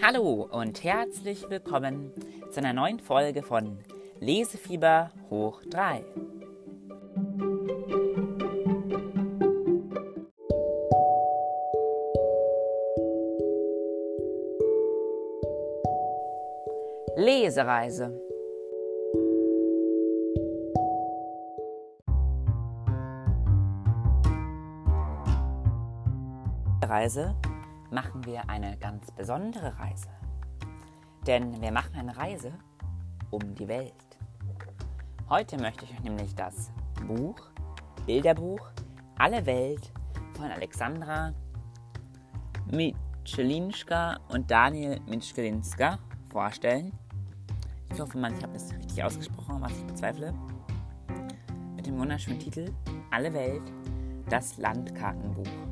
Hallo und herzlich willkommen zu einer neuen Folge von Lesefieber hoch 3. Lesereise. Reise machen wir eine ganz besondere Reise. Denn wir machen eine Reise um die Welt. Heute möchte ich euch nämlich das Buch, Bilderbuch Alle Welt von Alexandra Michelinska und Daniel Mitschkelinska vorstellen. Ich hoffe mal, ich habe das richtig ausgesprochen, was ich bezweifle. Mit dem wunderschönen Titel Alle Welt, das Landkartenbuch.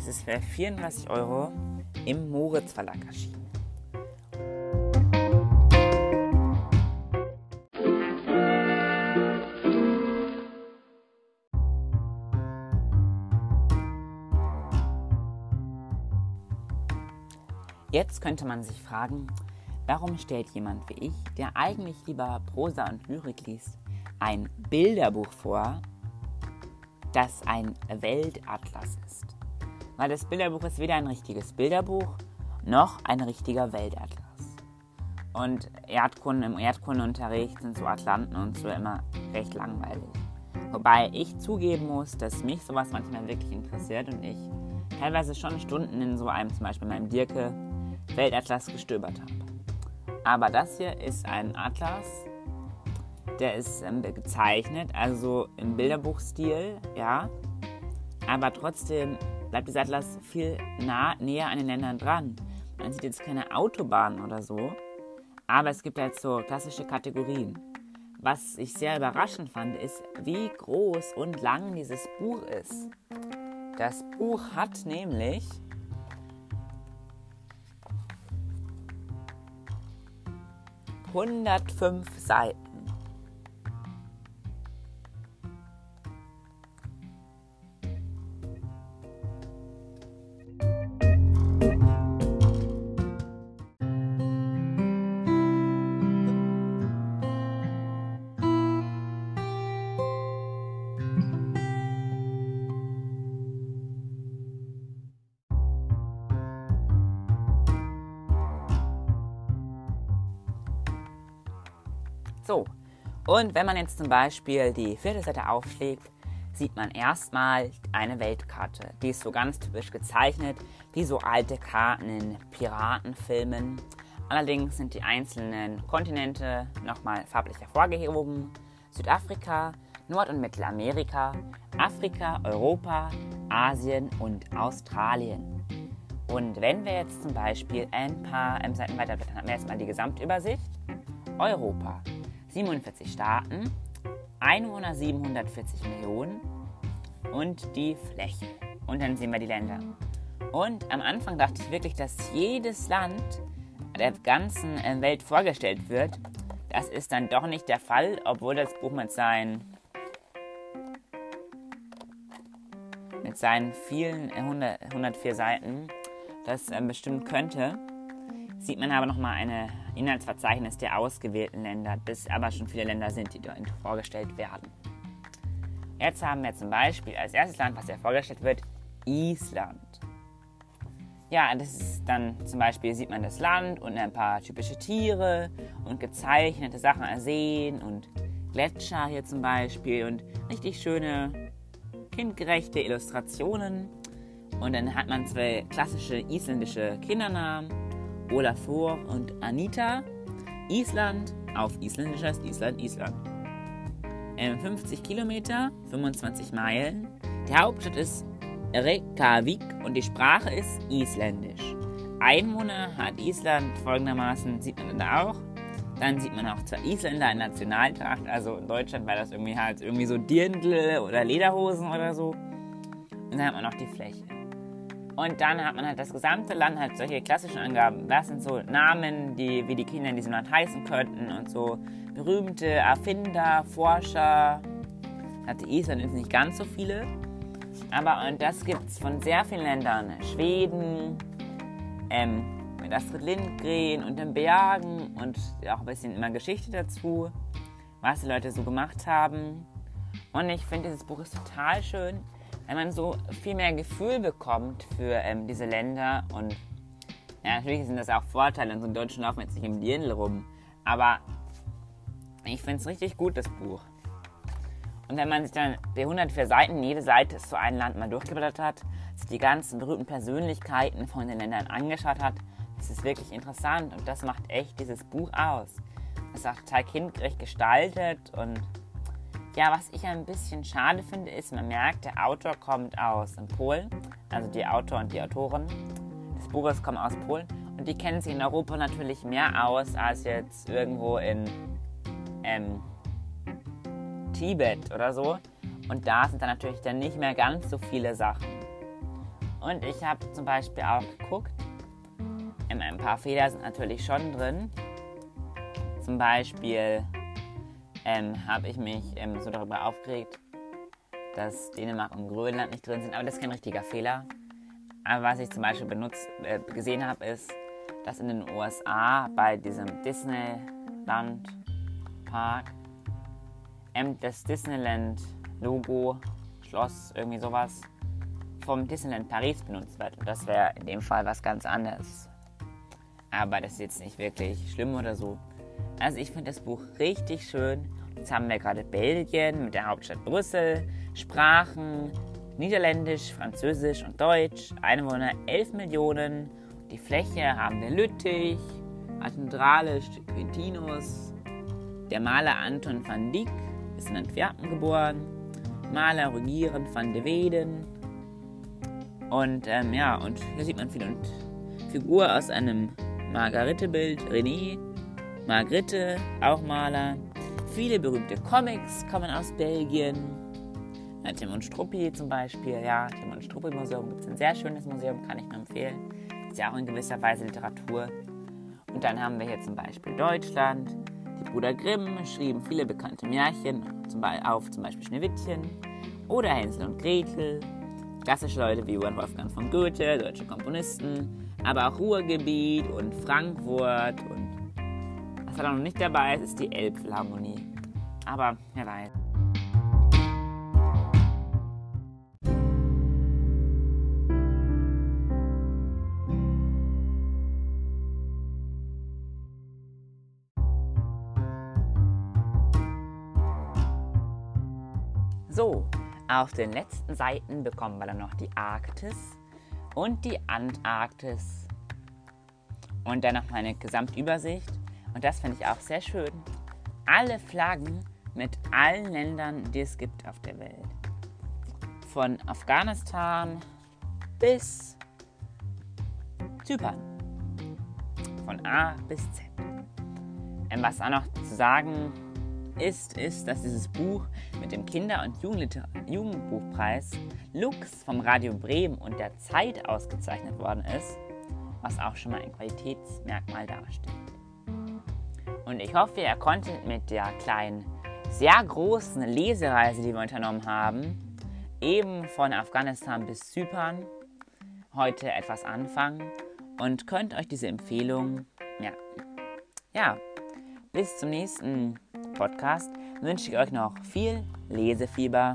Es ist für 34 Euro im Moritz Verlag erschienen. Jetzt könnte man sich fragen, warum stellt jemand wie ich, der eigentlich lieber Prosa und Lyrik liest, ein Bilderbuch vor, das ein Weltatlas ist? Weil das Bilderbuch ist weder ein richtiges Bilderbuch noch ein richtiger Weltatlas. Und Erdkunde im Erdkundeunterricht sind so Atlanten und so immer recht langweilig. Wobei ich zugeben muss, dass mich sowas manchmal wirklich interessiert und ich teilweise schon Stunden in so einem, zum Beispiel meinem Dirke, Weltatlas gestöbert habe. Aber das hier ist ein Atlas, der ist ähm, gezeichnet, also im Bilderbuchstil, ja, aber trotzdem bleibt dieser Atlas viel nah, näher an den Ländern dran. Man sieht jetzt keine Autobahnen oder so, aber es gibt halt so klassische Kategorien. Was ich sehr überraschend fand, ist, wie groß und lang dieses Buch ist. Das Buch hat nämlich hundertfünf Seiten. So, und wenn man jetzt zum Beispiel die vierte Seite aufschlägt, sieht man erstmal eine Weltkarte. Die ist so ganz typisch gezeichnet, wie so alte Karten in Piratenfilmen. Allerdings sind die einzelnen Kontinente nochmal farblich hervorgehoben. Südafrika, Nord- und Mittelamerika, Afrika, Europa, Asien und Australien. Und wenn wir jetzt zum Beispiel ein paar Seiten weiter blättern, haben wir erstmal die Gesamtübersicht. Europa. 47 Staaten, Einwohner 740 Millionen und die Fläche. Und dann sehen wir die Länder. Und am Anfang dachte ich wirklich, dass jedes Land der ganzen äh, Welt vorgestellt wird. Das ist dann doch nicht der Fall, obwohl das Buch mit seinen, mit seinen vielen 100, äh, 104 Seiten das äh, bestimmen könnte sieht man aber nochmal ein Inhaltsverzeichnis der ausgewählten Länder, bis aber schon viele Länder sind, die dort vorgestellt werden. Jetzt haben wir zum Beispiel als erstes Land, was ja vorgestellt wird, Island. Ja, das ist dann zum Beispiel sieht man das Land und ein paar typische Tiere und gezeichnete Sachen ersehen und Gletscher hier zum Beispiel und richtig schöne kindgerechte Illustrationen. Und dann hat man zwei klassische isländische Kindernamen Olafur und Anita. Island, auf Isländisch heißt Island Island. 50 ähm, Kilometer, 25 Meilen. Die Hauptstadt ist Reykjavik und die Sprache ist Isländisch. Einwohner hat Island folgendermaßen, sieht man da auch. Dann sieht man auch zwei Isländer in Nationaltracht. Also in Deutschland war das irgendwie halt irgendwie so Dirndl oder Lederhosen oder so. Und dann hat man noch die Fläche. Und dann hat man halt das gesamte Land halt solche klassischen Angaben. Was sind so Namen, die, wie die Kinder in diesem Land heißen könnten und so berühmte Erfinder, Forscher. Hatte Island jetzt nicht ganz so viele. Aber und das gibt es von sehr vielen Ländern. Schweden, ähm, mit Astrid Lindgren und den Bergen und auch ein bisschen immer Geschichte dazu, was die Leute so gemacht haben. Und ich finde, dieses Buch ist total schön, weil man so viel mehr Gefühl bekommt für ähm, diese Länder. Und ja, natürlich sind das auch Vorteile. In so einem Deutschen laufen jetzt nicht im Dirndl rum. Aber ich finde es richtig gut, das Buch. Und wenn man sich dann die 104 Seiten, jede Seite ist so ein Land mal durchgeblättert hat, sich die ganzen berühmten Persönlichkeiten von den Ländern angeschaut hat, das ist wirklich interessant und das macht echt dieses Buch aus. Es ist auch total kindgerecht gestaltet und ja, was ich ein bisschen schade finde, ist, man merkt, der Autor kommt aus Polen, also die Autor und die Autoren des Buches kommen aus Polen und die kennen sich in Europa natürlich mehr aus als jetzt irgendwo in ähm, Tibet oder so. Und da sind dann natürlich dann nicht mehr ganz so viele Sachen. Und ich habe zum Beispiel auch geguckt, ähm, ein paar Fehler sind natürlich schon drin. Zum Beispiel ähm, habe ich mich ähm, so darüber aufgeregt, dass Dänemark und Grönland nicht drin sind. Aber das ist kein richtiger Fehler. Aber was ich zum Beispiel benutzt, äh, gesehen habe, ist, dass in den USA bei diesem Disneyland Park ähm, das Disneyland-Logo, Schloss, irgendwie sowas, vom Disneyland Paris benutzt wird. Und das wäre in dem Fall was ganz anderes. Aber das ist jetzt nicht wirklich schlimm oder so. Also ich finde das Buch richtig schön. Jetzt haben wir gerade Belgien mit der Hauptstadt Brüssel, Sprachen, Niederländisch, Französisch und Deutsch, Einwohner 11 Millionen. Die Fläche haben wir Lüttich, Kathedrale Quintinus, der Maler Anton van Dyck ist in Antwerpen geboren, Maler Regieren van de Weden. Und ähm, ja, und hier sieht man viele Figur aus einem Margarete-Bild, René, Margritte, auch Maler. Viele berühmte Comics kommen aus Belgien. Ja, Tim und Struppi zum Beispiel, ja, Tim und Struppi Museum ist ein sehr schönes Museum, kann ich nur empfehlen. Ist ja auch in gewisser Weise Literatur. Und dann haben wir hier zum Beispiel Deutschland, die Brüder Grimm schrieben viele bekannte Märchen auf, zum Beispiel Schneewittchen oder Hänsel und Gretel. Klassische Leute wie Johann Wolfgang von Goethe, deutsche Komponisten, aber auch Ruhrgebiet und Frankfurt und da noch nicht dabei ist, ist die Elbphilharmonie. Aber wer weiß. So, auf den letzten Seiten bekommen wir dann noch die Arktis und die Antarktis. Und dann noch eine Gesamtübersicht. Und das finde ich auch sehr schön. Alle Flaggen mit allen Ländern, die es gibt auf der Welt. Von Afghanistan bis Zypern. Von A bis Z. Und was auch noch zu sagen ist, ist, dass dieses Buch mit dem Kinder- und Jugendbuchpreis Lux vom Radio Bremen und der Zeit ausgezeichnet worden ist, was auch schon mal ein Qualitätsmerkmal darstellt. Und ich hoffe, ihr konntet mit der kleinen, sehr großen Lesereise, die wir unternommen haben, eben von Afghanistan bis Zypern, heute etwas anfangen und könnt euch diese Empfehlung merken. Ja, bis zum nächsten Podcast wünsche ich euch noch viel Lesefieber